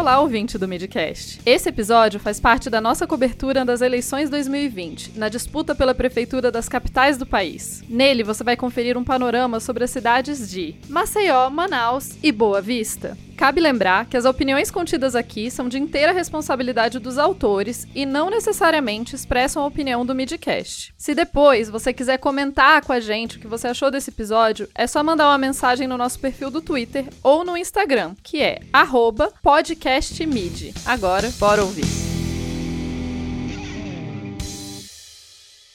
Olá, ouvinte do Midcast. Esse episódio faz parte da nossa cobertura das eleições 2020, na disputa pela prefeitura das capitais do país. Nele, você vai conferir um panorama sobre as cidades de Maceió, Manaus e Boa Vista. Cabe lembrar que as opiniões contidas aqui são de inteira responsabilidade dos autores e não necessariamente expressam a opinião do Midcast. Se depois você quiser comentar com a gente o que você achou desse episódio, é só mandar uma mensagem no nosso perfil do Twitter ou no Instagram, que é podcastmid. Agora, bora ouvir.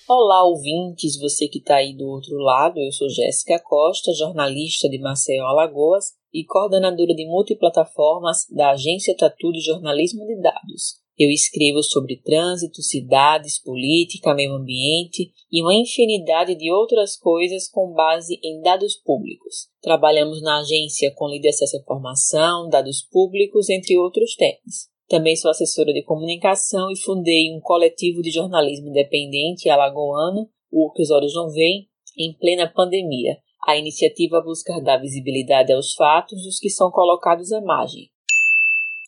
Olá, ouvintes, você que está aí do outro lado, eu sou Jéssica Costa, jornalista de Maceió, Alagoas, e coordenadora de multiplataformas da agência Tatu de Jornalismo de Dados. Eu escrevo sobre trânsito, cidades, política, meio ambiente e uma infinidade de outras coisas com base em dados públicos. Trabalhamos na agência com livre acesso à informação, dados públicos, entre outros temas. Também sou assessora de comunicação e fundei um coletivo de jornalismo independente alagoano, o Que os Olhos Não Vêm, em plena pandemia, a iniciativa busca dar visibilidade aos fatos dos que são colocados à margem.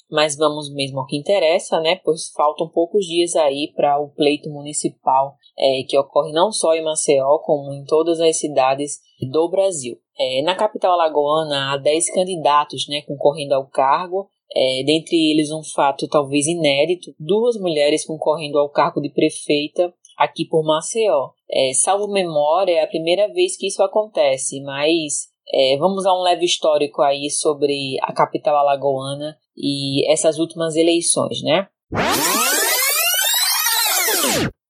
Mas vamos mesmo ao que interessa, né? Pois faltam poucos dias aí para o pleito municipal é, que ocorre não só em Maceió, como em todas as cidades do Brasil. É, na capital alagoana há 10 candidatos né, concorrendo ao cargo, é, dentre eles um fato talvez inédito: duas mulheres concorrendo ao cargo de prefeita aqui por Maceió. É, salvo memória, é a primeira vez que isso acontece, mas é, vamos a um leve histórico aí sobre a capital alagoana e essas últimas eleições, né?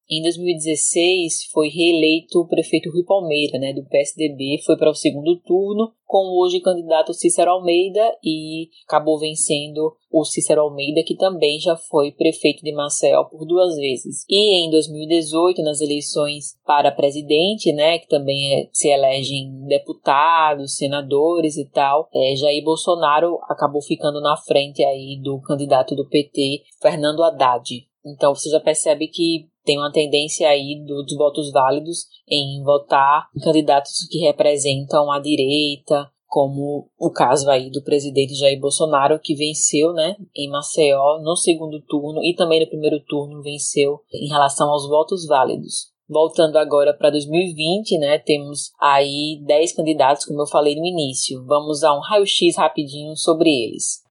Em 2016, foi reeleito o prefeito Rui Palmeira, né, do PSDB, foi para o segundo turno com hoje candidato Cícero Almeida e acabou vencendo o Cícero Almeida, que também já foi prefeito de Maceió por duas vezes. E em 2018, nas eleições para presidente, né, que também é, se elegem deputados, senadores e tal, é, Jair Bolsonaro acabou ficando na frente aí do candidato do PT, Fernando Haddad. Então você já percebe que tem uma tendência aí dos votos válidos em votar candidatos que representam a direita, como o caso aí do presidente Jair Bolsonaro, que venceu, né, em Maceió no segundo turno e também no primeiro turno venceu em relação aos votos válidos. Voltando agora para 2020, né, temos aí 10 candidatos, como eu falei no início. Vamos a um raio-x rapidinho sobre eles.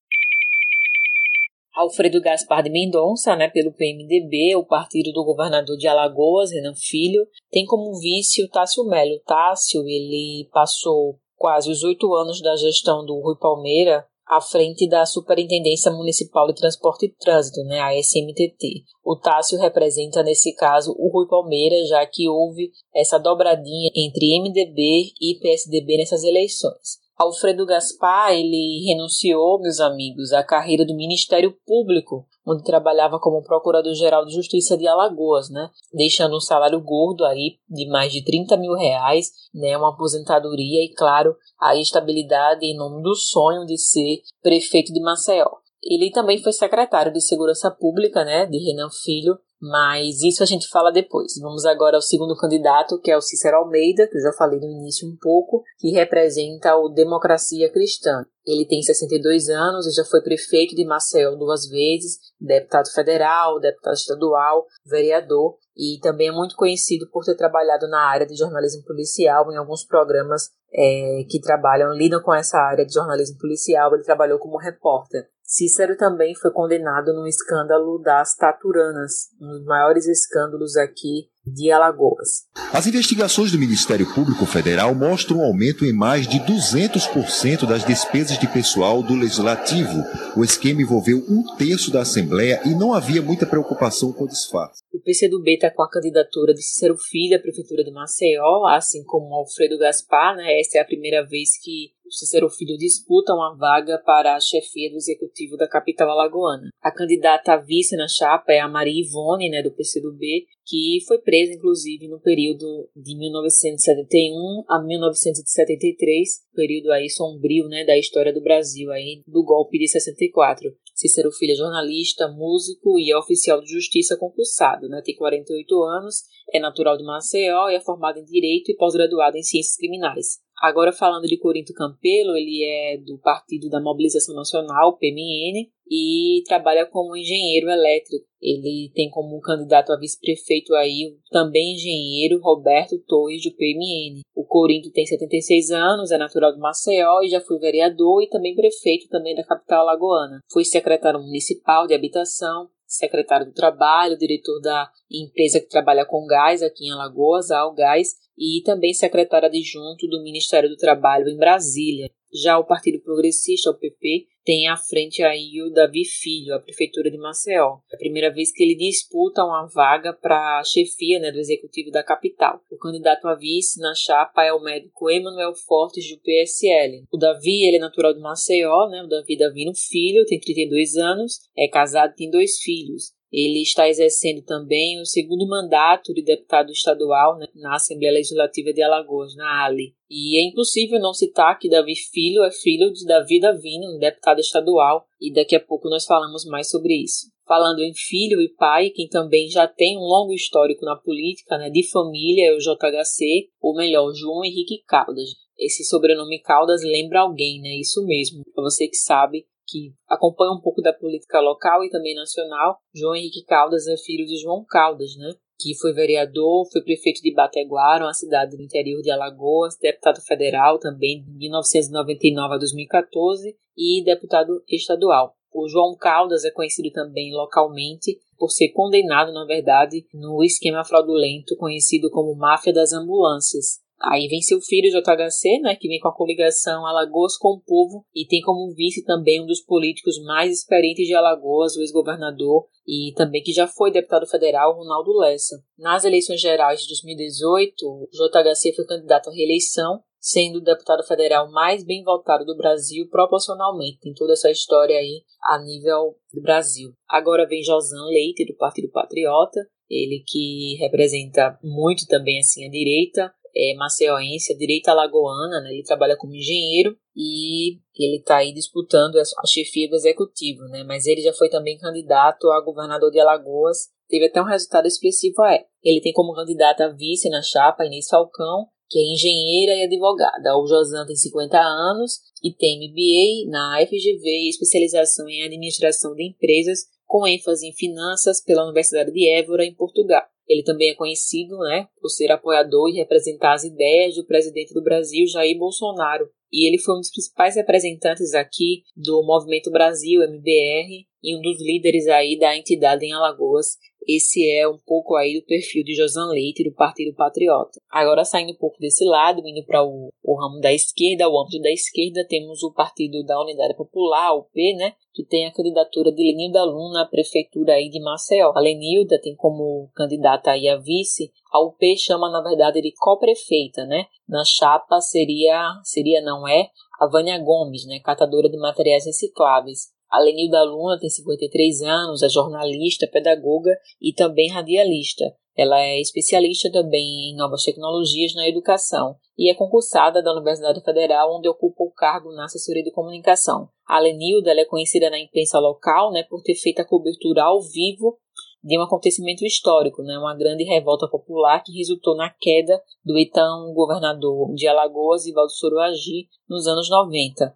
Alfredo Gaspar de Mendonça, né, pelo PMDB, o partido do governador de Alagoas, Renan Filho, tem como vice o Tássio Melo. Tássio, ele passou quase os oito anos da gestão do Rui Palmeira à frente da Superintendência Municipal de Transporte e Trânsito, né, a SMTT. O Tássio representa, nesse caso, o Rui Palmeira, já que houve essa dobradinha entre MDB e PSDB nessas eleições. Alfredo Gaspar, ele renunciou, meus amigos, à carreira do Ministério Público, onde trabalhava como Procurador-Geral de Justiça de Alagoas, né? Deixando um salário gordo aí de mais de 30 mil reais, né? Uma aposentadoria e, claro, a estabilidade em nome do sonho de ser prefeito de Maceió. Ele também foi secretário de Segurança Pública, né? De Renan Filho, mas isso a gente fala depois. Vamos agora ao segundo candidato, que é o Cícero Almeida, que eu já falei no início um pouco, que representa o Democracia Cristã. Ele tem 62 anos e já foi prefeito de Maceió duas vezes, deputado federal, deputado estadual, vereador, e também é muito conhecido por ter trabalhado na área de jornalismo policial em alguns programas é, que trabalham, lidam com essa área de jornalismo policial. Ele trabalhou como repórter. Cícero também foi condenado no escândalo das Taturanas, um dos maiores escândalos aqui de Alagoas. As investigações do Ministério Público Federal mostram um aumento em mais de 200% das despesas de pessoal do Legislativo. O esquema envolveu um terço da Assembleia e não havia muita preocupação com o disfarce. O PCdoB está com a candidatura de Cícero Filho à Prefeitura de Maceió, assim como Alfredo Gaspar. Né? Essa é a primeira vez que o Cícero Filho disputa uma vaga para a chefia do executivo da capital alagoana. A candidata a vice na chapa é a Maria Ivone, né, do PCdoB, que foi presa inclusive no período de 1971 a 1973, período aí sombrio, né, da história do Brasil aí do golpe de 64. Cícero Filho é jornalista, músico e é oficial de justiça concursado, né? Tem 48 anos, é natural de Maceió é formado em Direito e pós-graduado em Ciências Criminais. Agora falando de Corinto Campelo, ele é do Partido da Mobilização Nacional, PMN, e trabalha como engenheiro elétrico. Ele tem como candidato a vice-prefeito aí também engenheiro Roberto Torres do PMN. O Corinto tem 76 anos, é natural do Maceió e já foi vereador e também prefeito também da capital alagoana. Foi secretário municipal de habitação, secretário do Trabalho, diretor da empresa que trabalha com gás aqui em Alagoas, a Algás, e também secretário adjunto do Ministério do Trabalho em Brasília. Já o Partido Progressista, o PP, tem à frente aí o Davi Filho, a Prefeitura de Maceió. É a primeira vez que ele disputa uma vaga para a chefia né, do Executivo da capital. O candidato a vice na chapa é o médico Emanuel Fortes, do PSL. O Davi, ele é natural de Maceió, né? o Davi Davino Filho, tem 32 anos, é casado e tem dois filhos. Ele está exercendo também o segundo mandato de deputado estadual né, na Assembleia Legislativa de Alagoas, na ALE. E é impossível não citar que Davi Filho é filho de Davi Davino, um deputado estadual, e daqui a pouco nós falamos mais sobre isso. Falando em filho e pai, quem também já tem um longo histórico na política, né, de família, é o JHC, ou melhor, João Henrique Caldas. Esse sobrenome Caldas lembra alguém, né? Isso mesmo. Para você que sabe, que acompanha um pouco da política local e também nacional. João Henrique Caldas é filho de João Caldas, né? que foi vereador, foi prefeito de Bateguara, uma cidade do interior de Alagoas, deputado federal também de 1999 a 2014 e deputado estadual. O João Caldas é conhecido também localmente por ser condenado, na verdade, no esquema fraudulento conhecido como Máfia das Ambulâncias, Aí vem seu filho JHC, né, que vem com a coligação Alagoas com o Povo e tem como vice também um dos políticos mais experientes de Alagoas, o ex-governador e também que já foi deputado federal, Ronaldo Lessa. Nas eleições gerais de 2018, o JHC foi candidato à reeleição, sendo o deputado federal mais bem votado do Brasil proporcionalmente. Tem toda essa história aí a nível do Brasil. Agora vem Josan Leite, do Partido Patriota, ele que representa muito também assim a direita, é, maceióense, a direita alagoana, né? ele trabalha como engenheiro e ele está aí disputando a chefia do executivo, né? mas ele já foi também candidato a governador de Alagoas, teve até um resultado expressivo é. Ele tem como candidata a vice na chapa Inês Falcão, que é engenheira e advogada. O Josan tem 50 anos e tem MBA na FGV e especialização em administração de empresas com ênfase em finanças pela Universidade de Évora, em Portugal. Ele também é conhecido né, por ser apoiador e representar as ideias do presidente do Brasil, Jair Bolsonaro. E ele foi um dos principais representantes aqui do Movimento Brasil, MBR, e um dos líderes aí da entidade em Alagoas, esse é um pouco aí do perfil de Josan Leite do Partido Patriota. Agora saindo um pouco desse lado, indo para o, o, ramo da esquerda, o âmbito da esquerda, temos o Partido da Unidade Popular, o P, né, que tem a candidatura de Lenilda Luna à prefeitura aí de Maceió. A Lenilda tem como candidata aí a vice, a UP chama na verdade de co-prefeita, né? Na chapa seria, seria não é, a Vânia Gomes, né, catadora de materiais recicláveis. A Lenilda Luna tem 53 anos, é jornalista, pedagoga e também radialista. Ela é especialista também em novas tecnologias na educação e é concursada da Universidade Federal, onde ocupa o cargo na assessoria de comunicação. A Lenilda é conhecida na imprensa local né, por ter feito a cobertura ao vivo de um acontecimento histórico, né, uma grande revolta popular que resultou na queda do então governador de Alagoas, Ivaldo Soroagi, nos anos 90.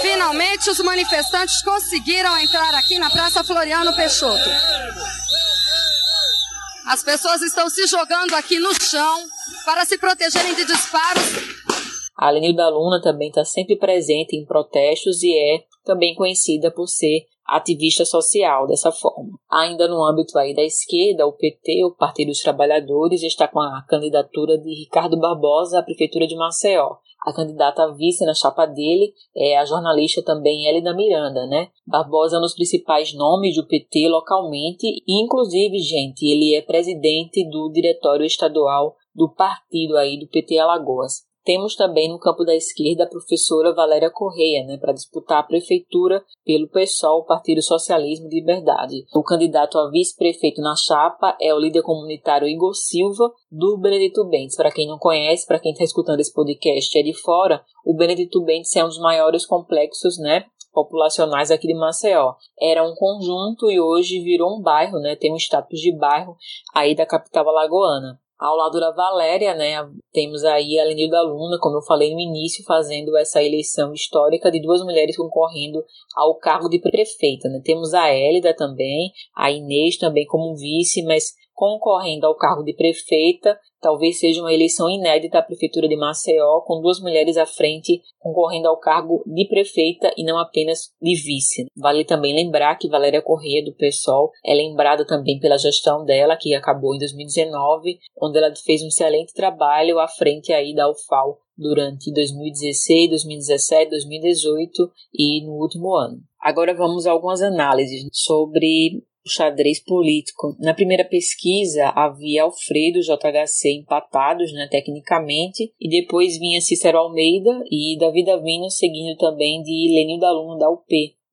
Finalmente, os manifestantes conseguiram entrar aqui na Praça Floriano Peixoto. As pessoas estão se jogando aqui no chão para se protegerem de disparos. A Lenilda Luna também está sempre presente em protestos e é também conhecida por ser ativista social dessa forma. Ainda no âmbito aí da esquerda, o PT, o Partido dos Trabalhadores, está com a candidatura de Ricardo Barbosa à Prefeitura de Maceió. A candidata vice na chapa dele é a jornalista também Elida Miranda, né? Barbosa é um dos principais nomes do PT localmente e, inclusive, gente, ele é presidente do diretório estadual do partido aí do PT Alagoas. Temos também no campo da esquerda a professora Valéria Correia, né, para disputar a prefeitura pelo PSOL, Partido Socialismo de Liberdade. O candidato a vice-prefeito na chapa é o líder comunitário Igor Silva, do Benedito Bentes. Para quem não conhece, para quem está escutando esse podcast é de fora, o Benedito Bentes é um dos maiores complexos, né, populacionais aqui de Maceió. Era um conjunto e hoje virou um bairro, né? Tem um status de bairro aí da capital alagoana. Ao lado da Valéria, né, temos aí a Lenilda Luna, como eu falei no início, fazendo essa eleição histórica de duas mulheres concorrendo ao cargo de prefeita. Né? Temos a Hélida também, a Inês também como vice, mas concorrendo ao cargo de prefeita. Talvez seja uma eleição inédita à Prefeitura de Maceió, com duas mulheres à frente concorrendo ao cargo de prefeita e não apenas de vice. Vale também lembrar que Valéria Corrêa, do PSOL, é lembrada também pela gestão dela, que acabou em 2019, onde ela fez um excelente trabalho à frente aí da UFAL durante 2016, 2017, 2018 e no último ano. Agora vamos a algumas análises sobre o xadrez político. Na primeira pesquisa havia Alfredo JHC empatados né, tecnicamente, e depois vinha Cícero Almeida e Davi Davino seguindo também de Lenil da Luna da UP.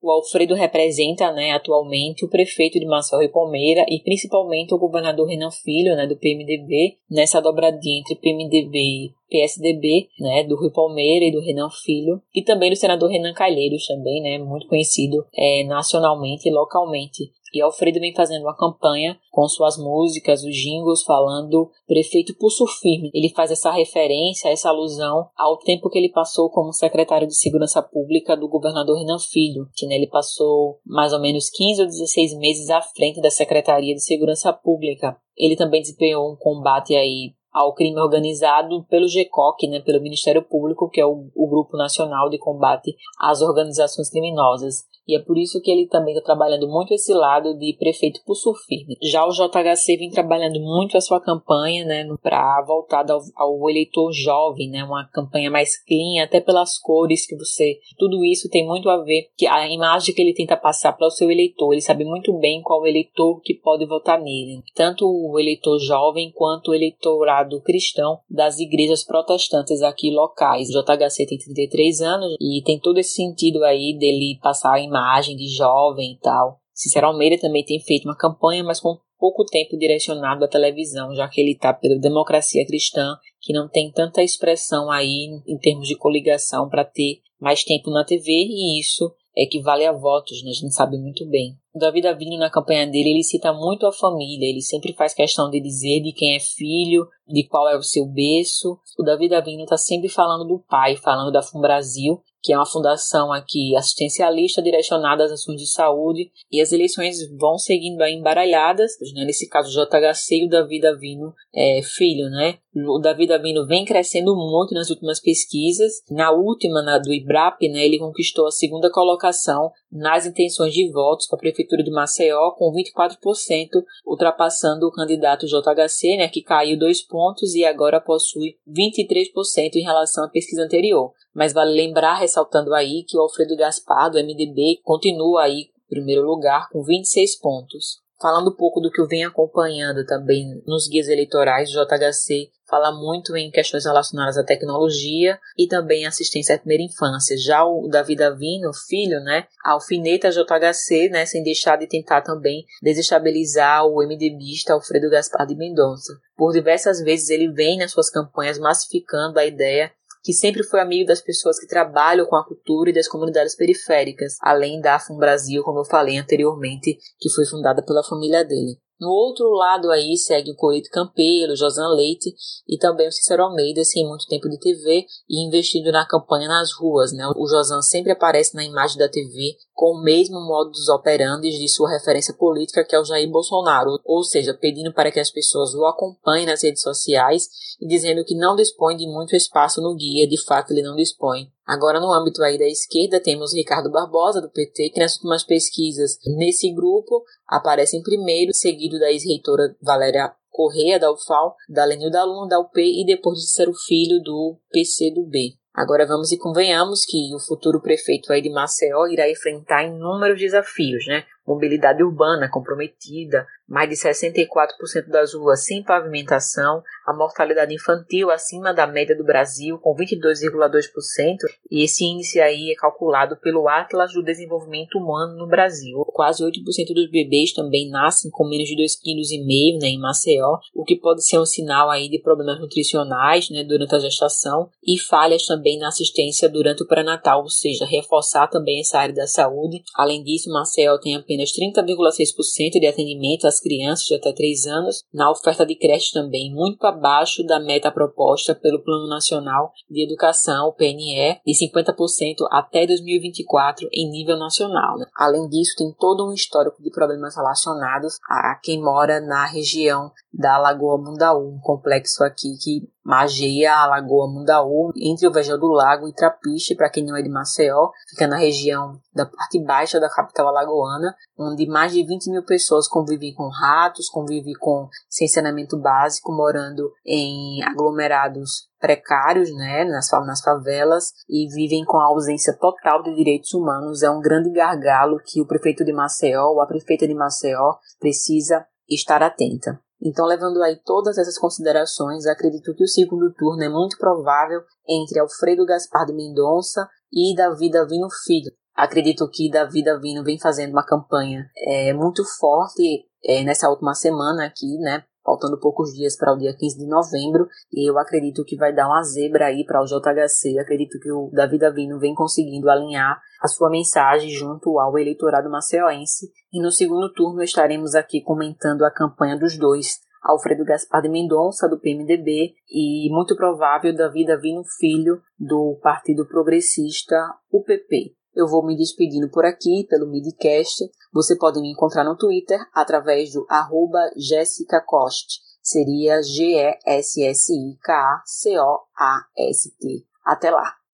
O Alfredo representa, né, atualmente o prefeito de Marcel e Palmeira e principalmente o governador Renan Filho, né, do PMDB, nessa dobradinha entre PMDB e PSDB, né, do Rui Palmeira e do Renan Filho, e também do senador Renan Calheiros, também, né, muito conhecido é, nacionalmente e localmente. E Alfredo vem fazendo uma campanha com suas músicas, os jingles, falando prefeito pulso firme. Ele faz essa referência, essa alusão ao tempo que ele passou como secretário de Segurança Pública do governador Renan Filho, que né, ele passou mais ou menos 15 ou 16 meses à frente da Secretaria de Segurança Pública. Ele também desempenhou um combate aí ao crime organizado pelo GECOC, né, pelo Ministério Público, que é o, o Grupo Nacional de Combate às Organizações Criminosas. E é por isso que ele também está trabalhando muito esse lado de prefeito pulso firme. Já o JHC vem trabalhando muito a sua campanha, né, para voltada ao, ao, eleitor jovem, né, uma campanha mais clean, até pelas cores que você. Tudo isso tem muito a ver que a imagem que ele tenta passar para o seu eleitor. Ele sabe muito bem qual eleitor que pode votar nele, tanto o eleitor jovem quanto o eleitorado cristão das igrejas protestantes aqui locais. O JHC tem 33 anos e tem todo esse sentido aí dele passar a imagem imagem de jovem e tal. Cícero Almeida também tem feito uma campanha, mas com pouco tempo direcionado à televisão, já que ele está pela democracia cristã, que não tem tanta expressão aí em termos de coligação para ter mais tempo na TV, e isso equivale a votos, né? a gente sabe muito bem. O Davi Avino, na campanha dele, ele cita muito a família, ele sempre faz questão de dizer de quem é filho, de qual é o seu berço. O Davi Avino está sempre falando do pai, falando da Fum Brasil, que é uma fundação aqui assistencialista direcionada às ações de saúde, e as eleições vão seguindo aí embaralhadas, né? nesse caso o JHC e o Davi Davino é, filho, né? O Davi Davino vem crescendo muito nas últimas pesquisas, na última, na do IBRAP, né, ele conquistou a segunda colocação nas intenções de votos para a Prefeitura de Maceió, com 24%, ultrapassando o candidato JHC, né, que caiu dois pontos e agora possui 23% em relação à pesquisa anterior. Mas vale lembrar, ressaltando aí, que o Alfredo Gaspar, do MDB, continua aí em primeiro lugar com 26 pontos. Falando um pouco do que eu venho acompanhando também nos guias eleitorais, o JHC fala muito em questões relacionadas à tecnologia e também assistência à primeira infância. Já o Davi Davino, filho, né, alfineta JHC, né, sem deixar de tentar também desestabilizar o MDBista Alfredo Gaspar de Mendonça. Por diversas vezes ele vem nas suas campanhas massificando a ideia que sempre foi amigo das pessoas que trabalham com a cultura e das comunidades periféricas, além da Fum Brasil, como eu falei anteriormente, que foi fundada pela família dele. No outro lado aí segue o Corito Campelo, Josan Leite e também o Cícero Almeida, sem muito tempo de TV e investindo na campanha nas ruas. Né? O Josan sempre aparece na imagem da TV com o mesmo modus operandi de sua referência política que é o Jair Bolsonaro, ou seja, pedindo para que as pessoas o acompanhem nas redes sociais e dizendo que não dispõe de muito espaço no guia, de fato ele não dispõe. Agora, no âmbito aí da esquerda, temos Ricardo Barbosa, do PT, que nas últimas pesquisas nesse grupo aparece em primeiro, seguido da ex-reitora Valéria Correia, da UFAL, da Lenilda Luna, da UP, e depois de ser o filho do PC do B. Agora vamos e convenhamos que o futuro prefeito aí de Maceió irá enfrentar inúmeros desafios, né? Mobilidade urbana comprometida, mais de 64% das ruas sem pavimentação, a mortalidade infantil acima da média do Brasil, com 22,2%, e esse índice aí é calculado pelo Atlas do Desenvolvimento Humano no Brasil. Quase 8% dos bebês também nascem com menos de 2,5 kg né, em Maceió, o que pode ser um sinal aí de problemas nutricionais né, durante a gestação e falhas também na assistência durante o pré-natal, ou seja, reforçar também essa área da saúde. Além disso, Maceió tem apenas apenas 30,6% de atendimento às crianças de até 3 anos, na oferta de creche também muito abaixo da meta proposta pelo Plano Nacional de Educação, o PNE, de 50% até 2024 em nível nacional. Né? Além disso, tem todo um histórico de problemas relacionados a quem mora na região da Lagoa Mundaú, um complexo aqui que mageia a Lagoa Mundaú, entre o Vejão do Lago e Trapiche, para quem não é de Maceió, fica na região da parte baixa da capital alagoana, onde mais de 20 mil pessoas convivem com ratos, convivem com sem saneamento básico, morando em aglomerados precários, né, nas, nas favelas e vivem com a ausência total de direitos humanos. É um grande gargalo que o prefeito de Maceió, ou a prefeita de Maceió, precisa estar atenta. Então, levando aí todas essas considerações, acredito que o segundo turno é muito provável entre Alfredo Gaspar de Mendonça e Davi Davino Filho. Acredito que Davi Davino vem fazendo uma campanha é, muito forte é, nessa última semana aqui, né? Faltando poucos dias para o dia 15 de novembro, e eu acredito que vai dar uma zebra aí para o JHC. Acredito que o Davi Davino vem conseguindo alinhar a sua mensagem junto ao eleitorado maceoense. E no segundo turno estaremos aqui comentando a campanha dos dois, Alfredo Gaspar de Mendonça, do PMDB, e muito provável Davi Davino Filho, do Partido Progressista, UPP. Eu vou me despedindo por aqui, pelo Midcast. Você pode me encontrar no Twitter através do arroba Jessica Cost. Seria G-E-S-S-I-K-A-C-O-A-S-T. Até lá!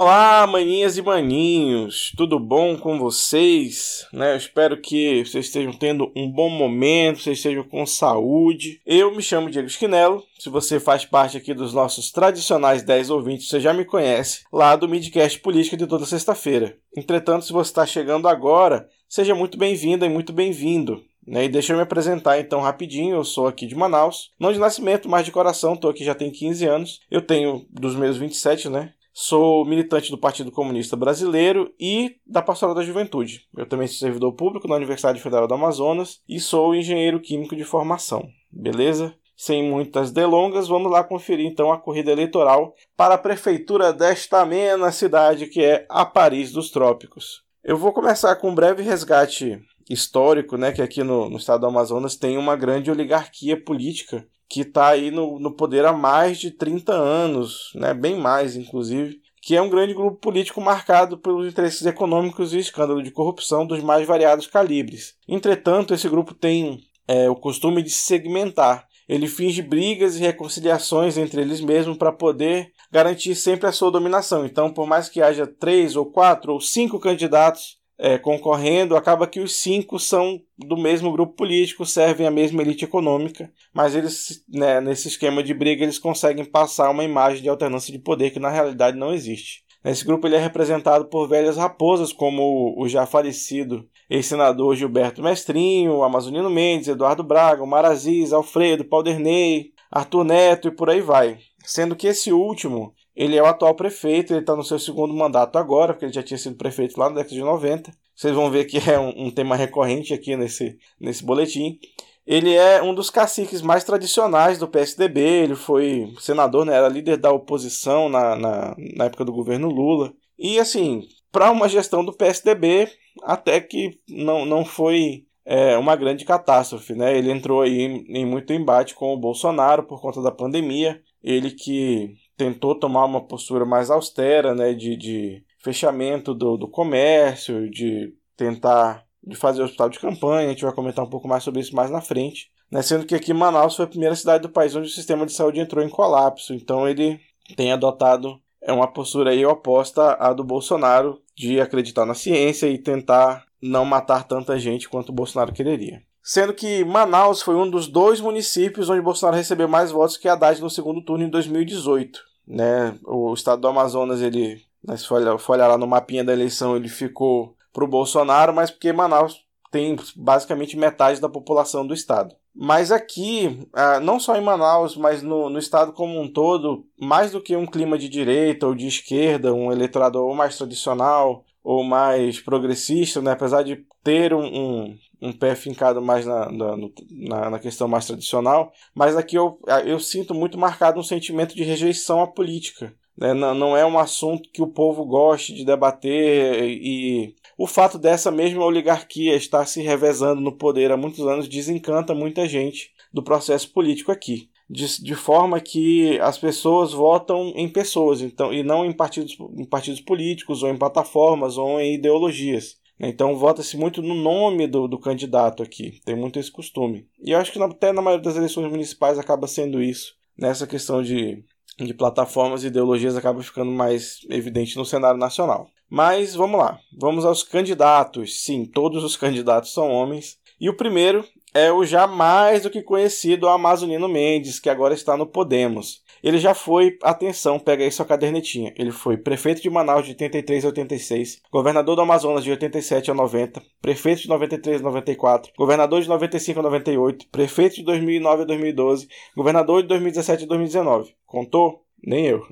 Olá, maninhas e maninhos, tudo bom com vocês? Né? Eu espero que vocês estejam tendo um bom momento, vocês estejam com saúde. Eu me chamo Diego Esquinelo. Se você faz parte aqui dos nossos tradicionais 10 ouvintes, você já me conhece, lá do Midcast Política de toda sexta-feira. Entretanto, se você está chegando agora, seja muito bem-vinda e muito bem-vindo. Né? E deixa eu me apresentar então rapidinho. Eu sou aqui de Manaus, não de nascimento, mas de coração. Estou aqui já tem 15 anos. Eu tenho dos meus 27, né? Sou militante do Partido Comunista Brasileiro e da Pastoral da Juventude. Eu também sou servidor público na Universidade Federal do Amazonas e sou engenheiro químico de formação. Beleza? Sem muitas delongas, vamos lá conferir então a corrida eleitoral para a prefeitura desta amena cidade que é a Paris dos Trópicos. Eu vou começar com um breve resgate histórico, né, que aqui no, no estado do Amazonas tem uma grande oligarquia política que está aí no, no poder há mais de 30 anos, né, bem mais inclusive, que é um grande grupo político marcado pelos interesses econômicos e escândalo de corrupção dos mais variados calibres. Entretanto, esse grupo tem é, o costume de se segmentar. Ele finge brigas e reconciliações entre eles mesmos para poder garantir sempre a sua dominação. Então, por mais que haja três ou quatro ou cinco candidatos é, concorrendo, acaba que os cinco são do mesmo grupo político, servem à mesma elite econômica, mas eles, né, nesse esquema de briga, eles conseguem passar uma imagem de alternância de poder que na realidade não existe. Esse grupo ele é representado por velhas raposas, como o já falecido ex-senador Gilberto Mestrinho, Amazonino Mendes, Eduardo Braga, Omar Aziz, Alfredo, Pauderney, Arthur Neto e por aí vai. Sendo que esse último ele é o atual prefeito, ele está no seu segundo mandato agora, porque ele já tinha sido prefeito lá na década de 90. Vocês vão ver que é um, um tema recorrente aqui nesse, nesse boletim. Ele é um dos caciques mais tradicionais do PSDB, ele foi senador, né, era líder da oposição na, na, na época do governo Lula. E assim, para uma gestão do PSDB, até que não, não foi é, uma grande catástrofe. Né? Ele entrou aí em, em muito embate com o Bolsonaro por conta da pandemia. Ele que tentou tomar uma postura mais austera, né, de, de fechamento do, do comércio, de tentar de fazer hospital de campanha, a gente vai comentar um pouco mais sobre isso mais na frente. Né, sendo que aqui Manaus foi a primeira cidade do país onde o sistema de saúde entrou em colapso, então ele tem adotado é uma postura aí oposta à do Bolsonaro de acreditar na ciência e tentar não matar tanta gente quanto o Bolsonaro quereria sendo que Manaus foi um dos dois municípios onde Bolsonaro recebeu mais votos que Haddad no segundo turno em 2018. Né? O estado do Amazonas, ele, né, se for for olhar lá no mapinha da eleição, ele ficou para o Bolsonaro, mas porque Manaus tem basicamente metade da população do estado. Mas aqui, ah, não só em Manaus, mas no, no estado como um todo, mais do que um clima de direita ou de esquerda, um eleitorado ou mais tradicional ou mais progressista, né? apesar de ter um, um um pé fincado mais na, na, na, questão mais tradicional, mas aqui eu, eu sinto muito marcado um sentimento de rejeição à política. Né? Não, não é um assunto que o povo goste de debater e o fato dessa mesma oligarquia estar se revezando no poder há muitos anos desencanta muita gente do processo político aqui. De, de, forma que as pessoas votam em pessoas então, e não em partidos, em partidos políticos, ou em plataformas, ou em ideologias. Então vota-se muito no nome do, do candidato aqui, tem muito esse costume. E eu acho que até na maioria das eleições municipais acaba sendo isso. Nessa questão de, de plataformas e ideologias acaba ficando mais evidente no cenário nacional. Mas vamos lá, vamos aos candidatos. Sim, todos os candidatos são homens. E o primeiro é o já mais do que conhecido Amazonino Mendes, que agora está no Podemos. Ele já foi, atenção, pega aí sua cadernetinha. Ele foi prefeito de Manaus de 83 a 86, governador do Amazonas de 87 a 90, prefeito de 93 a 94, governador de 95 a 98, prefeito de 2009 a 2012, governador de 2017 a 2019. Contou? Nem eu.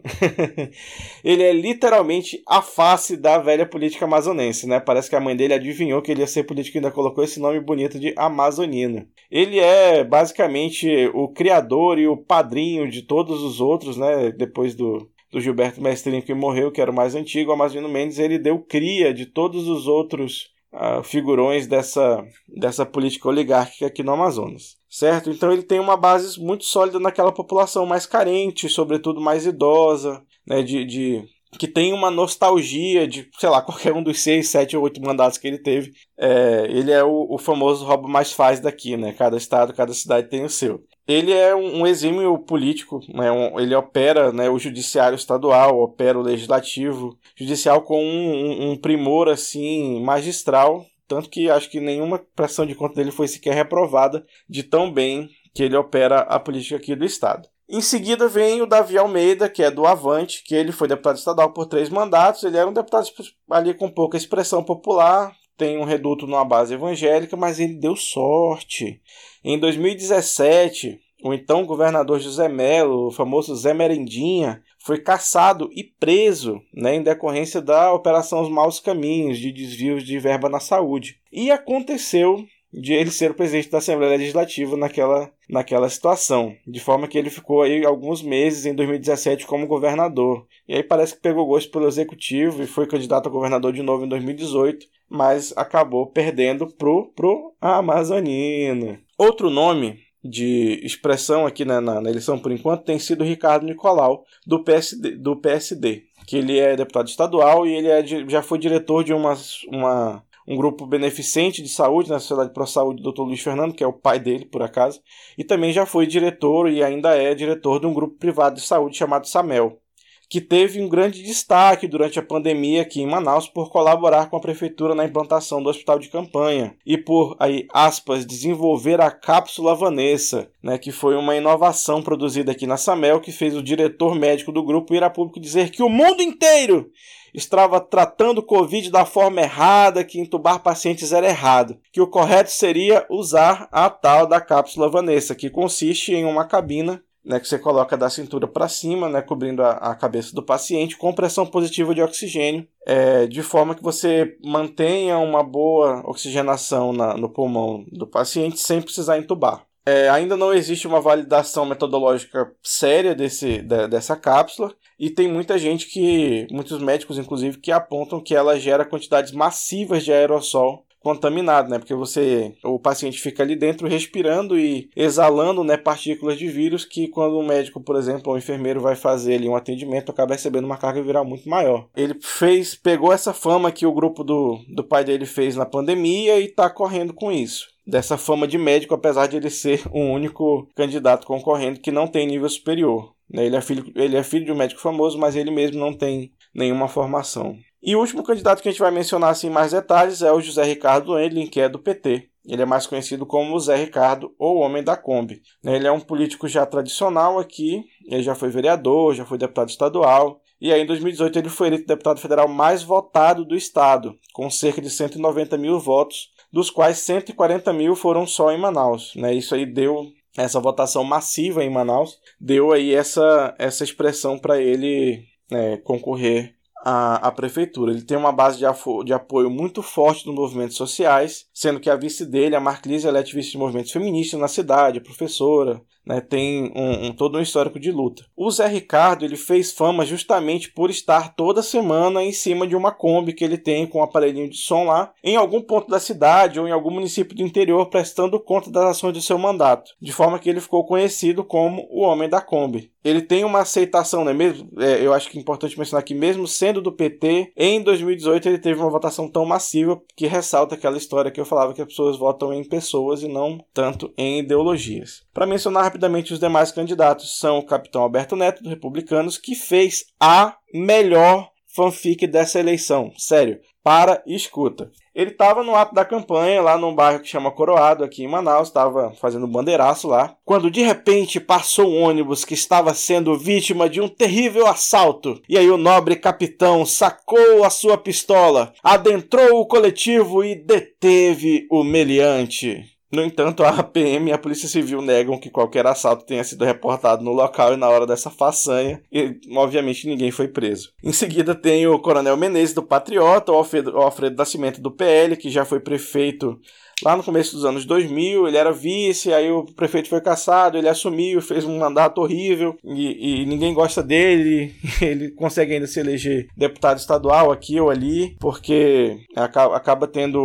ele é literalmente a face da velha política amazonense, né? Parece que a mãe dele adivinhou que ele ia ser político e ainda colocou esse nome bonito de Amazonino. Ele é basicamente o criador e o padrinho de todos os outros, né? Depois do, do Gilberto Mestrinho que morreu, que era o mais antigo, o Amazonino Mendes, ele deu cria de todos os outros uh, figurões dessa, dessa política oligárquica aqui no Amazonas certo? Então ele tem uma base muito sólida naquela população mais carente, sobretudo mais idosa, né? De, de que tem uma nostalgia de, sei lá, qualquer um dos seis, sete ou oito mandatos que ele teve. É, ele é o, o famoso roubo mais faz daqui, né? Cada estado, cada cidade tem o seu. Ele é um, exímio político, né? Um, ele opera né, o judiciário estadual, opera o legislativo, judicial com um, um primor assim magistral, tanto que acho que nenhuma pressão de conta dele foi sequer reprovada de tão bem que ele opera a política aqui do Estado. Em seguida vem o Davi Almeida, que é do Avante, que ele foi deputado estadual por três mandatos. Ele era um deputado ali com pouca expressão popular, tem um reduto numa base evangélica, mas ele deu sorte. Em 2017, o então governador José Melo, o famoso Zé Merendinha, foi caçado e preso né, em decorrência da Operação Os Maus Caminhos, de desvios de verba na saúde. E aconteceu de ele ser o presidente da Assembleia Legislativa naquela, naquela situação, de forma que ele ficou aí alguns meses em 2017 como governador. E aí parece que pegou gosto pelo executivo e foi candidato a governador de novo em 2018, mas acabou perdendo pro pro Amazonina. Outro nome de expressão aqui na, na, na, eleição por enquanto tem sido Ricardo Nicolau, do PSD, do PSD que ele é deputado estadual e ele é, já foi diretor de uma, uma, um grupo beneficente de saúde na Sociedade Pro Saúde do Dr. Luiz Fernando, que é o pai dele, por acaso, e também já foi diretor e ainda é diretor de um grupo privado de saúde chamado SAMEL que teve um grande destaque durante a pandemia aqui em Manaus por colaborar com a prefeitura na implantação do hospital de campanha e por aí aspas desenvolver a cápsula Vanessa, né, que foi uma inovação produzida aqui na Samel que fez o diretor médico do grupo ir a público dizer que o mundo inteiro estava tratando o Covid da forma errada, que entubar pacientes era errado, que o correto seria usar a tal da cápsula Vanessa, que consiste em uma cabina né, que você coloca da cintura para cima, né, cobrindo a, a, cabeça do paciente, com pressão positiva de oxigênio, é, de forma que você mantenha uma boa oxigenação na, no pulmão do paciente sem precisar entubar. É, ainda não existe uma validação metodológica séria desse, de, dessa cápsula e tem muita gente que, muitos médicos inclusive, que apontam que ela gera quantidades massivas de aerossol contaminado, né? Porque você, o paciente fica ali dentro respirando e exalando, né, partículas de vírus que quando um médico, por exemplo, ou um enfermeiro vai fazer ali um atendimento, acaba recebendo uma carga viral muito maior. Ele fez, pegou essa fama que o grupo do, do pai dele fez na pandemia e tá correndo com isso dessa fama de médico, apesar de ele ser o único candidato concorrendo que não tem nível superior. Né? Ele é filho, ele é filho de um médico famoso, mas ele mesmo não tem nenhuma formação. E o último candidato que a gente vai mencionar assim, em mais detalhes é o José Ricardo Endlin, que é do PT. Ele é mais conhecido como Zé Ricardo ou Homem da Kombi. Né, ele é um político já tradicional aqui, ele já foi vereador, já foi deputado estadual, e aí em 2018 ele foi eleito deputado federal mais votado do estado, com cerca de 190 mil votos, dos quais 140 mil foram só em Manaus. Né? Isso aí deu essa votação massiva em Manaus, deu aí essa, essa expressão para ele né, concorrer a, a prefeitura. Ele tem uma base de, de, apoio muito forte nos movimentos sociais, sendo que a vice dele, a Marclise, ela é ativista de movimentos feministas na cidade, professora, né, tem um, um, todo um histórico de luta. O Zé Ricardo ele fez fama justamente por estar toda semana em cima de uma Kombi que ele tem com um aparelhinho de som lá, em algum ponto da cidade ou em algum município do interior, prestando conta das ações do seu mandato, de forma que ele ficou conhecido como o Homem da Kombi. Ele tem uma aceitação, né? Mesmo, é, eu acho que é importante mencionar que, mesmo sendo do PT, em 2018 ele teve uma votação tão massiva que ressalta aquela história que eu falava que as pessoas votam em pessoas e não tanto em ideologias. Para mencionar rapidamente os demais candidatos, são o capitão Alberto Neto, do Republicanos, que fez a melhor fanfic dessa eleição. Sério, para e escuta. Ele estava no ato da campanha, lá num bairro que chama Coroado, aqui em Manaus, estava fazendo bandeiraço lá, quando de repente passou um ônibus que estava sendo vítima de um terrível assalto. E aí o nobre capitão sacou a sua pistola, adentrou o coletivo e deteve o meliante. No entanto, a PM e a Polícia Civil negam que qualquer assalto tenha sido reportado no local e na hora dessa façanha, e obviamente ninguém foi preso. Em seguida, tem o Coronel Menezes do Patriota, o Alfredo, o Alfredo Nascimento do PL, que já foi prefeito lá no começo dos anos 2000, ele era vice, aí o prefeito foi caçado, ele assumiu, fez um mandato horrível e, e, ninguém gosta dele. Ele consegue ainda se eleger deputado estadual aqui ou ali, porque acaba, acaba tendo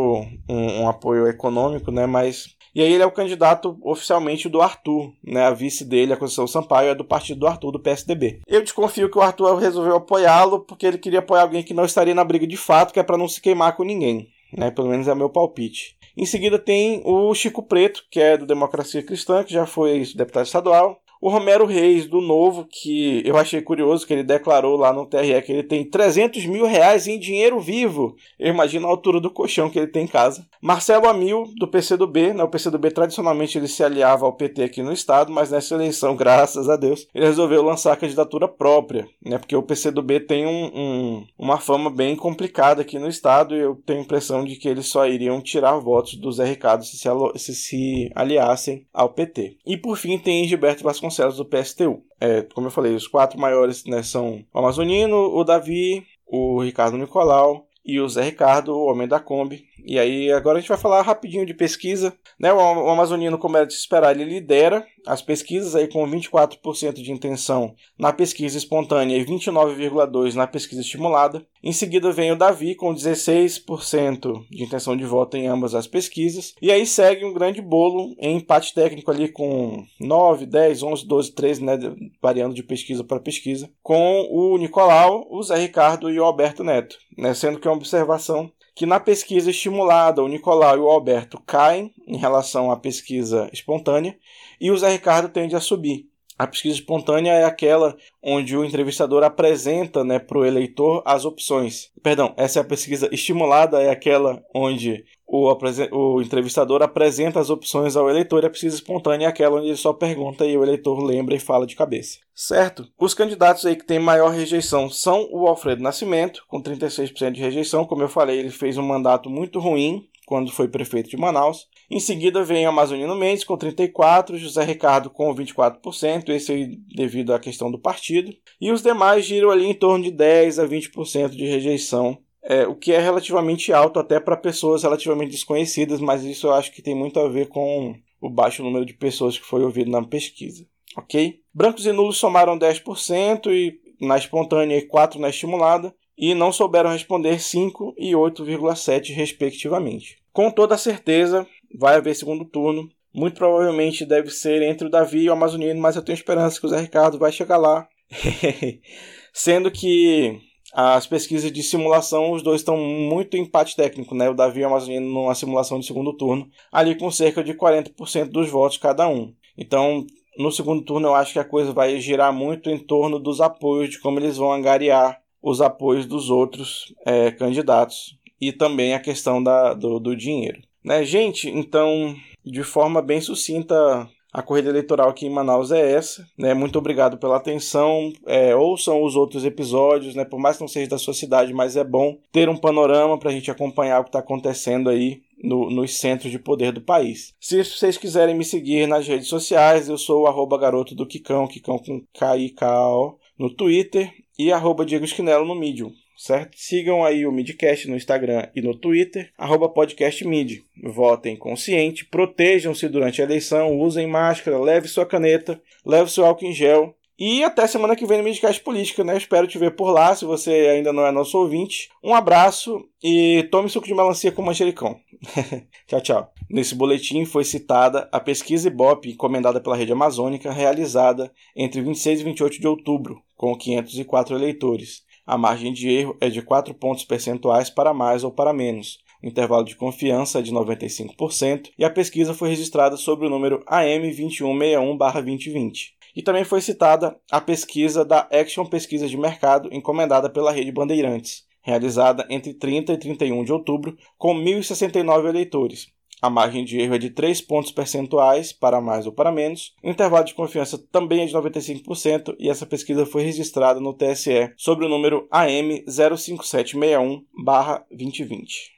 um, um apoio econômico, né? Mas e aí ele é o candidato oficialmente do Arthur, né? A vice dele, a Conceição Sampaio, é do partido do Arthur, do PSDB. Eu desconfio que o Arthur resolveu apoiá-lo porque ele queria apoiar alguém que não estaria na briga de fato, que é para não se queimar com ninguém, né? Pelo menos é meu palpite. Em seguida tem o Chico Preto, que é do Democracia Cristã, que já foi deputado estadual. O Romero Reis, do Novo, que eu achei curioso que ele declarou lá no TRE que ele tem 300 mil reais em dinheiro vivo. Eu imagino a altura do colchão que ele tem em casa. Marcelo Amil, do PCdoB. Né? O PCdoB tradicionalmente ele se aliava ao PT aqui no estado, mas nessa eleição, graças a Deus, ele resolveu lançar a candidatura própria, né? porque o PCdoB tem um, um, uma fama bem complicada aqui no estado e eu tenho a impressão de que eles só iriam tirar votos do Zé Ricardo se se, se, se aliassem ao PT. E por fim tem Gilberto Vasconcelos Vasconcelos do PSTU. É, como eu falei, os quatro maiores né, são o Amazonino, o Davi, o Ricardo Nicolau e o Zé Ricardo, o Homem da Kombi. E aí, agora a gente vai falar rapidinho de pesquisa. Né? O, Amazonino, como era de se esperar, ele lidera as pesquisas aí com 24% de intenção na pesquisa espontânea e 29,2% na pesquisa estimulada. Em seguida vem o Davi com 16% de intenção de voto em ambas as pesquisas. E aí segue um grande bolo em empate técnico ali com 9, 10, 11, 12, 13, né, variando de pesquisa para pesquisa, com o Nicolau, o Zé Ricardo e o Alberto Neto, né, sendo que é uma observação que na pesquisa estimulada o Nicolau e o Alberto caem em relação à pesquisa espontânea e o Zé Ricardo tende a subir. A pesquisa espontânea é aquela onde o entrevistador apresenta né, para o eleitor as opções. Perdão, essa é a pesquisa estimulada, é aquela onde o, o, entrevistador apresenta as opções ao eleitor e a pesquisa espontânea é aquela onde ele só pergunta e o eleitor lembra e fala de cabeça. Certo? Os candidatos aí que têm maior rejeição são o Alfredo Nascimento, com 36% de rejeição. Como eu falei, ele fez um mandato muito ruim quando foi prefeito de Manaus. Em seguida vem Amazonino Mendes com 34%, José Ricardo com 24%, esse aí devido à questão do partido. E os demais giram ali em torno de 10 a 20% de rejeição, é, o que é relativamente alto até para pessoas relativamente desconhecidas, mas isso eu acho que tem muito a ver com o baixo número de pessoas que foi ouvido na pesquisa. Ok? Brancos e nulos somaram 10% e na espontânea e 4% na estimulada e não souberam responder 5 e 8,7 respectivamente. Com toda certeza, vai haver segundo turno. Muito provavelmente deve ser entre o Davi e o Amazonino, mas eu tenho esperança que o Zé Ricardo vai chegar lá. Sendo que as pesquisas de simulação, os dois estão muito em empate técnico, né? O Davi e o Amazonino numa simulação de segundo turno, ali com cerca de 40% dos votos cada um. Então, no segundo turno, eu acho que a coisa vai girar muito em torno dos apoios, de como eles vão angariar os apoios dos outros é, candidatos e também a questão da, do, do dinheiro. Né, gente, então, de forma bem sucinta, a corrida eleitoral aqui em Manaus é essa. Né? Muito obrigado pela atenção. É, ouçam os outros episódios, né? por mais que não seja da sua cidade, mas é bom ter um panorama para a gente acompanhar o que está acontecendo aí no, nos centros de poder do país. Se vocês quiserem me seguir nas redes sociais, eu sou o garoto do Kikão, Kikão com K-I-K-O, no Twitter e arroba Diego Esquinelo no Medium certo? Sigam aí o Midcast no Instagram e no Twitter, podcastmid. Votem consciente, protejam-se durante a eleição, usem máscara, leve sua caneta, leve seu álcool em gel. E até semana que vem no Midcast Política, né? Espero te ver por lá, se você ainda não é nosso ouvinte. Um abraço e tome suco de melancia com manjericão. tchau, tchau. Nesse boletim foi citada a pesquisa Ibope encomendada pela Rede Amazônica, realizada entre 26 e 28 de outubro, com 504 eleitores. A margem de erro é de 4 pontos percentuais para mais ou para menos. O intervalo de confiança é de 95% e a pesquisa foi registrada sob o número AM 2161-2020. E também foi citada a pesquisa da Action Pesquisa de Mercado, encomendada pela Rede Bandeirantes, realizada entre 30 e 31 de outubro, com 1.069 eleitores. A margem de erro é de 3 pontos percentuais para mais ou para menos. O intervalo de confiança também é de 95% e essa pesquisa foi registrada no TSE sob o número AM 05761-2020.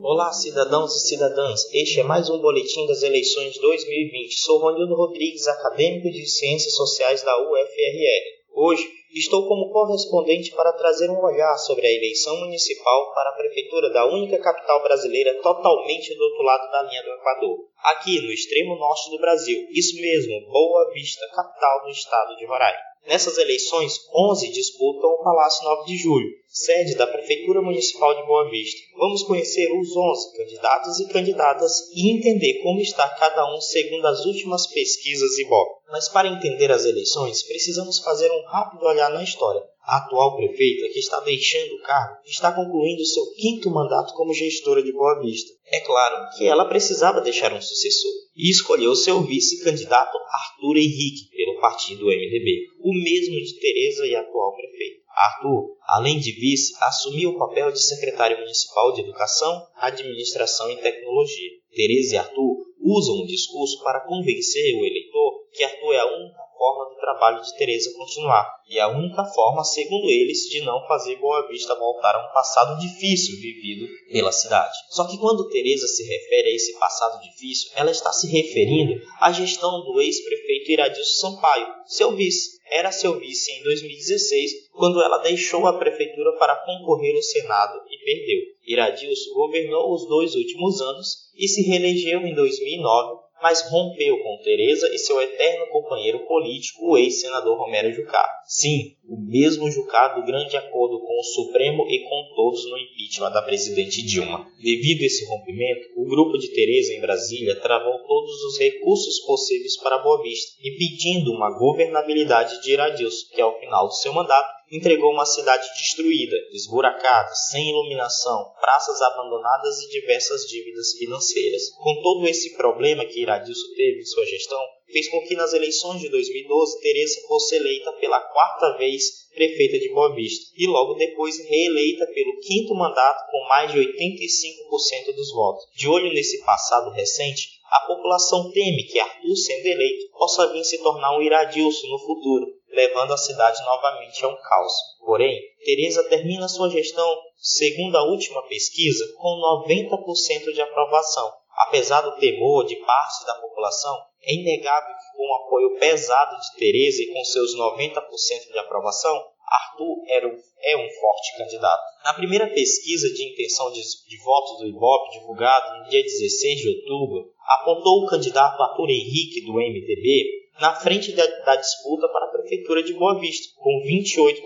Olá, cidadãos e cidadãs. Este é mais um boletim das eleições 2020. Sou Ronildo Rodrigues, acadêmico de Ciências Sociais da UFRR. Hoje estou como correspondente para trazer um olhar sobre a eleição municipal para a prefeitura da única capital brasileira totalmente do outro lado da linha do Equador, aqui no extremo norte do Brasil. Isso mesmo, Boa Vista, capital do estado de Roraima. Nessas eleições, 11 disputam o Palácio 9 de Julho, sede da Prefeitura Municipal de Boa Vista. Vamos conhecer os 11 candidatos e candidatas e entender como está cada um segundo as últimas pesquisas Ibope. Mas para entender as eleições, precisamos fazer um rápido olhar na história. A atual prefeita, que está deixando o cargo, está concluindo seu quinto mandato como gestora de Boa Vista. É claro que ela precisava deixar um sucessor e escolheu seu vice-candidato Arthur Henrique, pelo partido MDB, o mesmo de Tereza e atual prefeito. Arthur, além de vice, assumiu o papel de secretário municipal de Educação, Administração e Tecnologia. Tereza e Arthur usam o discurso para convencer o eleitor que Arthur é a única forma do trabalho de Teresa continuar, e a única forma, segundo eles, de não fazer Boa Vista voltar a um passado difícil vivido pela cidade. Só que quando Teresa se refere a esse passado difícil, ela está se referindo à gestão do ex-prefeito Iradilson Sampaio, seu vice. Era seu vice em 2016, quando ela deixou a prefeitura para concorrer ao Senado e perdeu. Iradilson governou os dois últimos anos e se reelegeu em 2009 mas rompeu com Teresa e seu eterno companheiro político, o ex-senador Romero Jucá. Sim, o mesmo Jucá do grande acordo com o Supremo e com todos no impeachment da presidente Dilma. Devido a esse rompimento, o grupo de Teresa em Brasília travou todos os recursos possíveis para Boa Vista, impedindo uma governabilidade de Iradilson, que ao final do seu mandato entregou uma cidade destruída, esburacada, sem iluminação, praças abandonadas e diversas dívidas financeiras. Com todo esse problema que Iradilson teve em sua gestão, fez com que nas eleições de 2012 Teresa fosse eleita pela quarta vez prefeita de Boa Vista e logo depois reeleita pelo quinto mandato com mais de 85% dos votos. De olho nesse passado recente, a população teme que Arthur, sendo eleito, possa vir se tornar um Iradilson no futuro, levando a cidade novamente a um caos. Porém, Teresa termina sua gestão, segundo a última pesquisa, com 90% de aprovação. Apesar do temor de parte da população, é inegável que com o apoio pesado de Teresa e com seus 90% de aprovação, Arthur era um, é um forte candidato. Na primeira pesquisa de intenção de, de votos do Ibope, divulgada no dia 16 de outubro, apontou o candidato Arthur Henrique, do MDB, na frente da, da, disputa para a Prefeitura de Boa Vista, com 28%,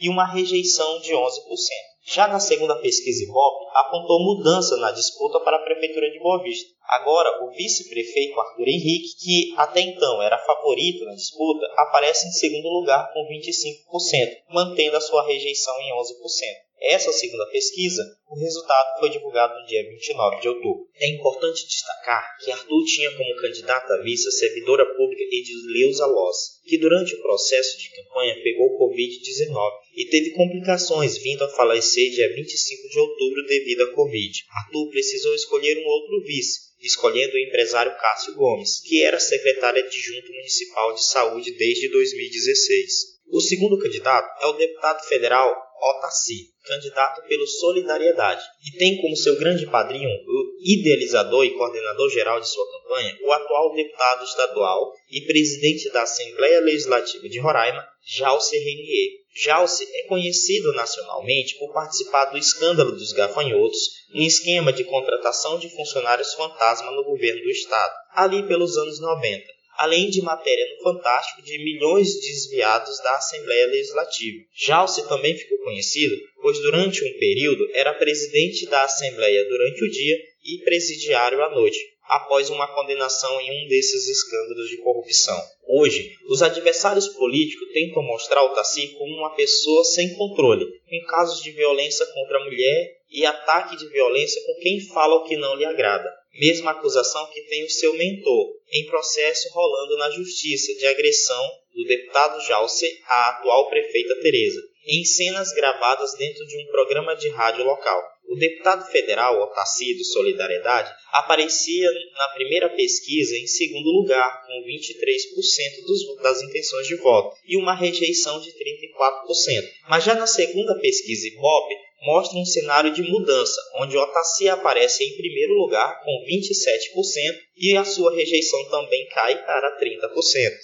e uma rejeição de 11%. Já na segunda pesquisa Ibope, apontou mudança na disputa para a Prefeitura de Boa Vista. Agora, o vice-prefeito Arthur Henrique, que até então era favorito na disputa, aparece em segundo lugar com 25%, mantendo a sua rejeição em 11%. Essa segunda pesquisa, o resultado foi divulgado no dia 29 de outubro. É importante destacar que Arthur tinha como candidata vice a servidora pública Edileuza Loss, que durante o processo de campanha pegou Covid-19 e teve complicações, vindo a falecer dia 25 de outubro devido à Covid. Arthur precisou escolher um outro vice, escolhendo o empresário Cássio Gomes, que era secretário adjunto municipal de saúde desde 2016. O segundo candidato é o deputado federal Otaci, candidato pelo Solidariedade, e tem como seu grande padrinho, o idealizador e coordenador geral de sua campanha, o atual deputado estadual e presidente da Assembleia Legislativa de Roraima, Jalce Renier. Jalce é conhecido nacionalmente por participar do escândalo dos gafanhotos, um esquema de contratação de funcionários fantasma no governo do estado, ali pelos anos 90 além de matéria no Fantástico de milhões desviados da Assembleia Legislativa. Jalce também ficou conhecido, pois durante um período era presidente da Assembleia durante o dia e presidiário à noite, após uma condenação em um desses escândalos de corrupção. Hoje, os adversários políticos tentam mostrar o Tassi como uma pessoa sem controle, com casos de violência contra a mulher e ataque de violência com quem fala o que não lhe agrada. Mesma acusação que tem o seu mentor, em processo rolando na justiça de agressão do deputado Jalce à atual prefeita Tereza, em cenas gravadas dentro de um programa de rádio local. O deputado federal Otacílio Solidariedade aparecia na primeira pesquisa em segundo lugar, com 23% dos, das intenções de voto e uma rejeição de 34%. Mas já na segunda pesquisa Ibope, mostra um cenário de mudança, onde Otacílio aparece em primeiro lugar com 27% e a sua rejeição também cai para 30%.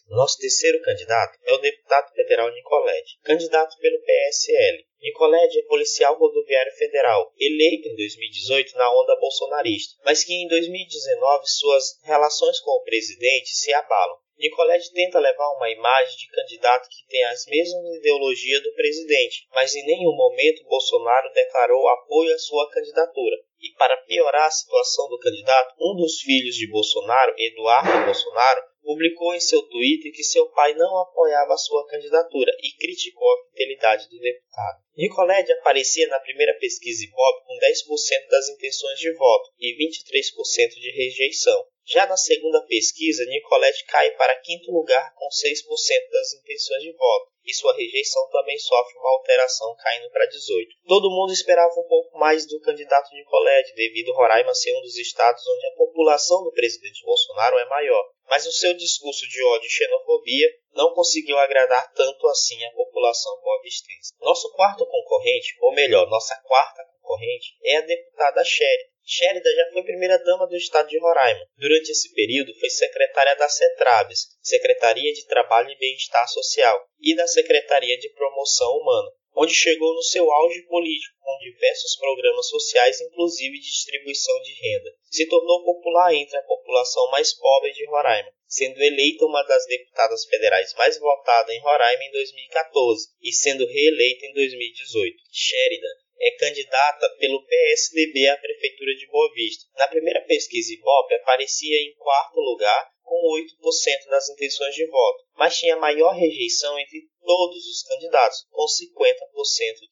Nosso terceiro candidato é o deputado federal Nicolete, candidato pelo PSL. Nicolete é policial rodoviário federal, eleito em 2018 na onda bolsonarista, mas que em 2019 suas relações com o presidente se abalam. Nicolete tenta levar uma imagem de candidato que tem as mesmas ideologias do presidente, mas em nenhum momento Bolsonaro declarou apoio à sua candidatura. E para piorar a situação do candidato, um dos filhos de Bolsonaro, Eduardo Bolsonaro, publicou em seu Twitter que seu pai não apoiava a sua candidatura e criticou a fidelidade do deputado. Nicolete aparecia na primeira pesquisa Ibope com 10% das intenções de voto e 23% de rejeição. Já na segunda pesquisa, Nicolette cai para quinto lugar com 6% das intenções de voto, e sua rejeição também sofre uma alteração, caindo para 18%. Todo mundo esperava um pouco mais do candidato Nicolette, devido Roraima ser um dos estados onde a população do presidente Bolsonaro é maior, mas o seu discurso de ódio e xenofobia não conseguiu agradar tanto assim a população boavistense. Nosso quarto concorrente, ou melhor, nossa quarta concorrente, é a deputada Sherry, Sherida já foi primeira-dama do estado de Roraima. Durante esse período, foi secretária da CETRABES, Secretaria de Trabalho e Bem-Estar Social, e da Secretaria de Promoção Humana, onde chegou no seu auge político, com diversos programas sociais, inclusive distribuição de renda. Se tornou popular entre a população mais pobre de Roraima, sendo eleita uma das deputadas federais mais votadas em Roraima em 2014 e sendo reeleita em 2018. Sheridan é candidata pelo PSDB à Prefeitura de Boa Vista. Na primeira pesquisa Ibope, aparecia em quarto lugar com 8% das intenções de voto, mas tinha maior rejeição entre todos os candidatos, com 50%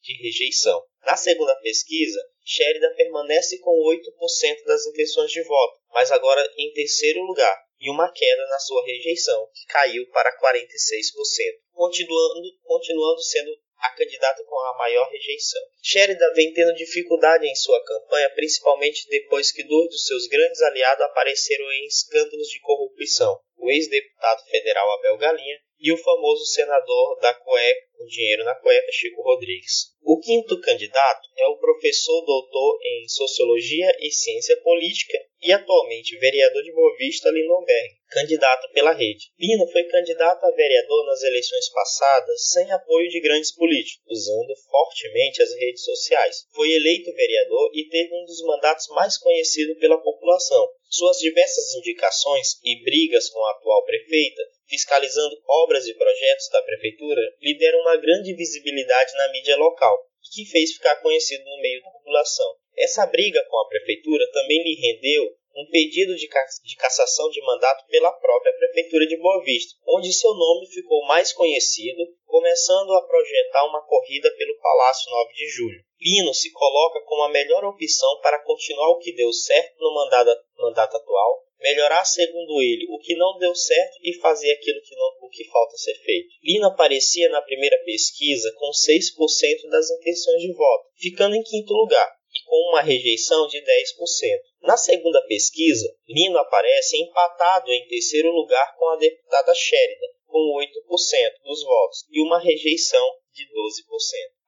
de rejeição. Na segunda pesquisa, Sheridan permanece com 8% das intenções de voto, mas agora em terceiro lugar, e uma queda na sua rejeição, que caiu para 46%, continuando, continuando sendo a candidata com a maior rejeição. Sheridan vem tendo dificuldade em sua campanha, principalmente depois que dois dos seus grandes aliados apareceram em escândalos de corrupção: o ex-deputado federal Abel Galinha e o famoso senador da cueca, com dinheiro na cueca, Chico Rodrigues. O quinto candidato é o professor doutor em Sociologia e Ciência Política e atualmente vereador de Boa Vista, Lindenberg, candidato pela rede. Lino foi candidato a vereador nas eleições passadas sem apoio de grandes políticos, usando fortemente as redes sociais. Foi eleito vereador e teve um dos mandatos mais conhecidos pela população. Suas diversas indicações e brigas com a atual prefeita fiscalizando obras e projetos da prefeitura, lhe deram uma grande visibilidade na mídia local e que fez ficar conhecido no meio da população. Essa briga com a prefeitura também lhe rendeu um pedido de, ca de cassação de mandato pela própria Prefeitura de Boa Vista, onde seu nome ficou mais conhecido, começando a projetar uma corrida pelo Palácio 9 de Julho. Lino se coloca como a melhor opção para continuar o que deu certo no mandato, mandato atual, melhorar segundo ele o que não deu certo e fazer aquilo que não, o que falta ser feito. Lino aparecia na primeira pesquisa com 6% das intenções de voto, ficando em quinto lugar com uma rejeição de 10%. Na segunda pesquisa, Lino aparece empatado em terceiro lugar com a deputada Sheridan, com 8% dos votos, e uma rejeição de 12%.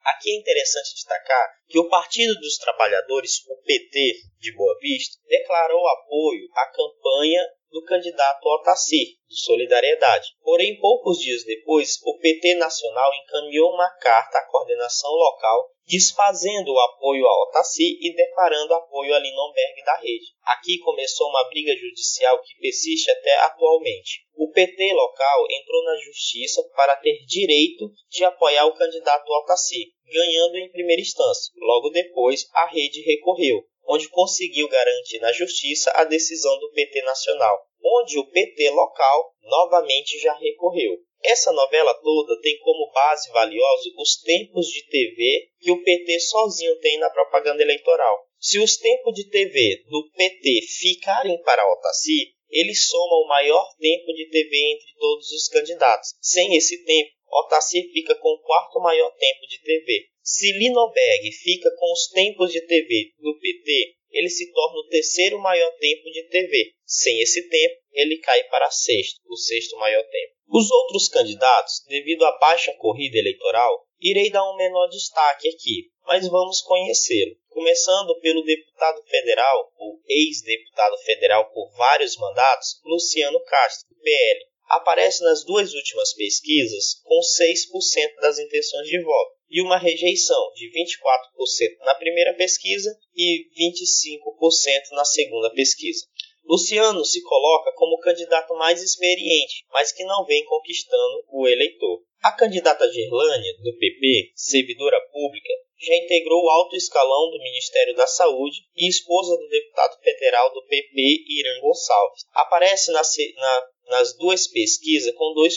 Aqui é interessante destacar que o Partido dos Trabalhadores, o PT de Boa Vista, declarou apoio à campanha do candidato Otacir, de Solidariedade. Porém, poucos dias depois, o PT Nacional encaminhou uma carta à coordenação local desfazendo o apoio a Otacir e declarando apoio a Lindenberg da rede. Aqui começou uma briga judicial que persiste até atualmente. O PT local entrou na justiça para ter direito de apoiar o candidato Otacir, ganhando em primeira instância. Logo depois, a rede recorreu, onde conseguiu garantir na justiça a decisão do PT nacional, onde o PT local novamente já recorreu. Essa novela toda tem como base valiosa os tempos de TV que o PT sozinho tem na propaganda eleitoral. Se os tempos de TV do PT ficarem para Otacir, ele soma o maior tempo de TV entre todos os candidatos. Sem esse tempo, Otacir fica com o quarto maior tempo de TV. Se Linoberg fica com os tempos de TV do PT, ele se torna o terceiro maior tempo de TV. Sem esse tempo, ele cai para sexto, o sexto maior tempo. Os outros candidatos, devido à baixa corrida eleitoral, irei dar um menor destaque aqui, mas vamos conhecê-lo. Começando pelo deputado federal, ou ex-deputado federal por vários mandatos, Luciano Castro, PL. Aparece nas duas últimas pesquisas com 6% das intenções de voto e uma rejeição de 24% na primeira pesquisa e 25% na segunda pesquisa. Luciano se coloca como o candidato mais experiente, mas que não vem conquistando o eleitor. A candidata Gerlânia, do PP, servidora pública, já integrou o alto escalão do Ministério da Saúde e esposa do deputado federal do PP, Irã Gonçalves. Aparece na, na, nas duas pesquisas com 2%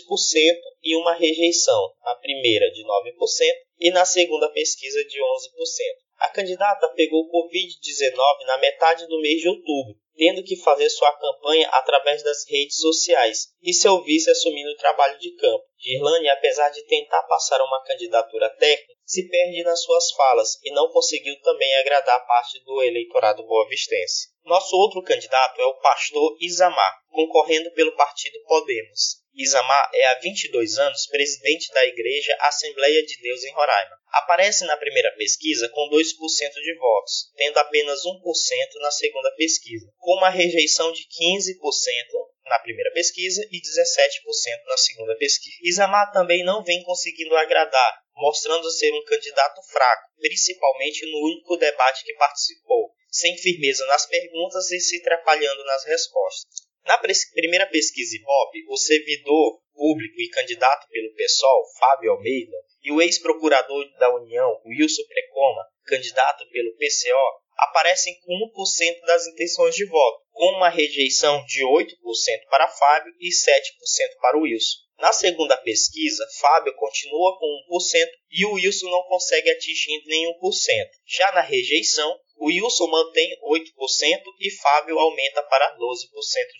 e uma rejeição, na primeira de 9% e na segunda pesquisa de 11%. A candidata pegou Covid-19 na metade do mês de outubro tendo que fazer sua campanha através das redes sociais e seu vice assumindo o trabalho de campo. Girlane, apesar de tentar passar uma candidatura técnica, se perde nas suas falas e não conseguiu também agradar parte do eleitorado boavistense. Nosso outro candidato é o pastor Isamar, concorrendo pelo partido Podemos. Isamar é há 22 anos presidente da Igreja Assembleia de Deus em Roraima. Aparece na primeira pesquisa com 2% de votos, tendo apenas 1% na segunda pesquisa, com uma rejeição de 15% na primeira pesquisa e 17% na segunda pesquisa. Isamar também não vem conseguindo agradar, mostrando ser um candidato fraco, principalmente no único debate que participou, sem firmeza nas perguntas e se atrapalhando nas respostas. Na primeira pesquisa Ibope, o servidor público e candidato pelo PSOL, Fábio Almeida, e o ex-procurador da União, Wilson Precoma, candidato pelo PCO, aparecem com 1% das intenções de voto, com uma rejeição de 8% para Fábio e 7% para Wilson. Na segunda pesquisa, Fábio continua com 1% e o Wilson não consegue atingir nenhum por cento. Já na rejeição, o Wilson mantém 8% e Fábio aumenta para 12%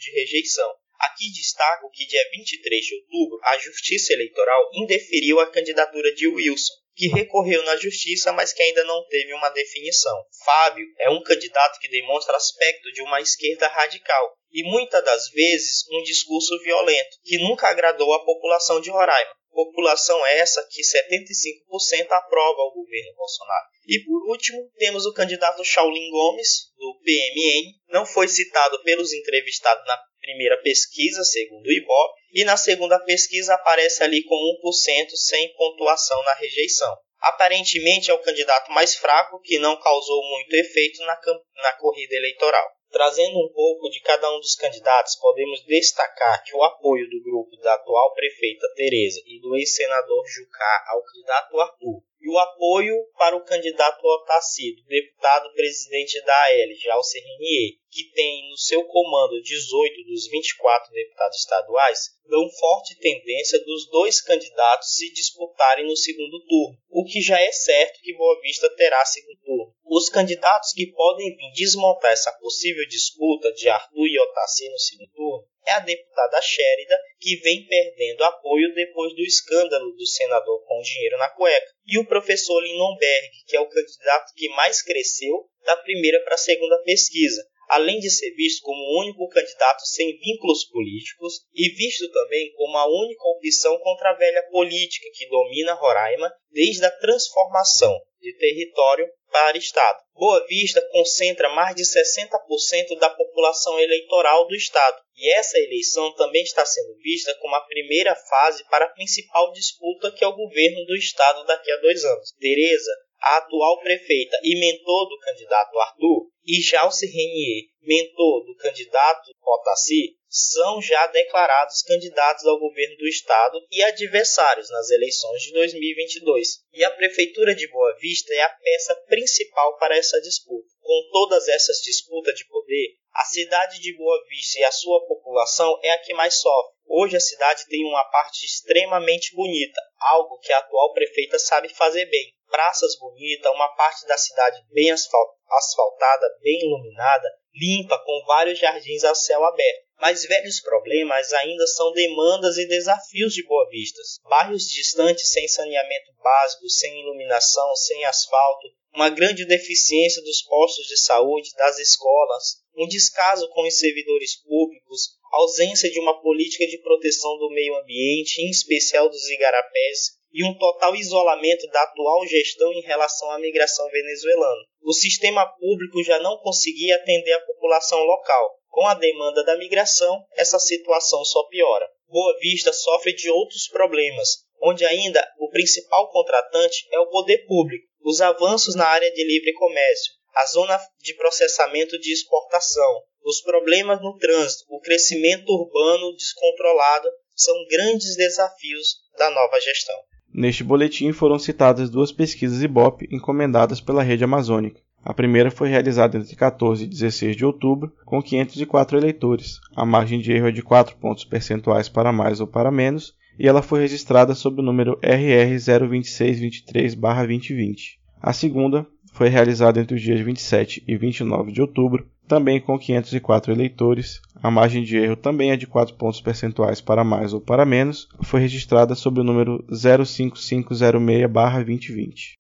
de rejeição. Aqui destaco que dia 23 de outubro a Justiça Eleitoral indeferiu a candidatura de Wilson, que recorreu na justiça, mas que ainda não teve uma definição. Fábio é um candidato que demonstra aspecto de uma esquerda radical e muitas das vezes um discurso violento, que nunca agradou a população de Roraima. População essa que 75% aprova o governo Bolsonaro. E por último, temos o candidato Shaolin Gomes, do PMN, não foi citado pelos entrevistados na primeira pesquisa, segundo o IBOP, e na segunda pesquisa aparece ali com 1% sem pontuação na rejeição. Aparentemente é o candidato mais fraco que não causou muito efeito na, na corrida eleitoral. Trazendo um pouco de cada um dos candidatos, podemos destacar que o apoio do grupo da atual prefeita Tereza e do ex-senador Jucá ao candidato Arthur e o apoio para o candidato Otacílio, deputado presidente da AL, Jalcer Renier, que tem no seu comando 18 dos 24 deputados estaduais, dão forte tendência dos dois candidatos se disputarem no segundo turno, o que já é certo que Boa Vista terá segundo turno. Os candidatos que podem vir desmontar essa possível disputa de Arthur e Otacílio no segundo turno é a deputada Sherida, que vem perdendo apoio depois do escândalo do senador com dinheiro na cueca, e o professor Lindenberg, que é o candidato que mais cresceu da primeira para a segunda pesquisa, além de ser visto como o único candidato sem vínculos políticos e visto também como a única opção contra a velha política que domina Roraima desde a transformação de território para Estado. Boa Vista concentra mais de 60% da população eleitoral do Estado, e essa eleição também está sendo vista como a primeira fase para a principal disputa que é o governo do Estado daqui a dois anos. Tereza a atual prefeita e mentor do candidato Arthur, e Jalce Renier, mentor do candidato Potassi, são já declarados candidatos ao governo do estado e adversários nas eleições de 2022. E a prefeitura de Boa Vista é a peça principal para essa disputa. Com todas essas disputas de poder, a cidade de Boa Vista e a sua população é a que mais sofre. Hoje a cidade tem uma parte extremamente bonita, algo que a atual prefeita sabe fazer bem praças bonitas, uma parte da cidade bem asfaltada, bem iluminada, limpa, com vários jardins a céu aberto. Mas velhos problemas ainda são demandas e desafios de Boa Vista. Bairros distantes sem saneamento básico, sem iluminação, sem asfalto, uma grande deficiência dos postos de saúde, das escolas, um descaso com os servidores públicos, ausência de uma política de proteção do meio ambiente, em especial dos igarapés, e um total isolamento da atual gestão em relação à migração venezuelana. O sistema público já não conseguia atender a população local. Com a demanda da migração, essa situação só piora. Boa Vista sofre de outros problemas, onde ainda o principal contratante é o poder público. Os avanços na área de livre comércio, a zona de processamento de exportação, os problemas no trânsito, o crescimento urbano descontrolado são grandes desafios da nova gestão. Neste boletim foram citadas duas pesquisas Ibope encomendadas pela Rede Amazônica. A primeira foi realizada entre 14 e 16 de outubro, com 504 eleitores. A margem de erro é de 4 pontos percentuais para mais ou para menos, e ela foi registrada sob o número RR 02623-2020. A segunda foi realizada entre os dias 27 e 29 de outubro, também com 504 eleitores. A margem de erro também é de 4 pontos percentuais para mais ou para menos. Foi registrada sob o número 05506-2020.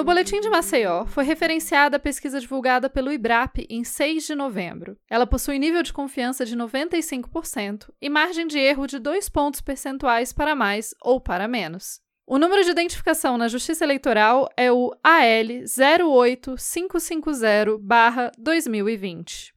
No Boletim de Maceió, foi referenciada a pesquisa divulgada pelo IBRAP em 6 de novembro. Ela possui nível de confiança de 95% e margem de erro de 2 pontos percentuais para mais ou para menos. O número de identificação na Justiça Eleitoral é o AL 08550-2020.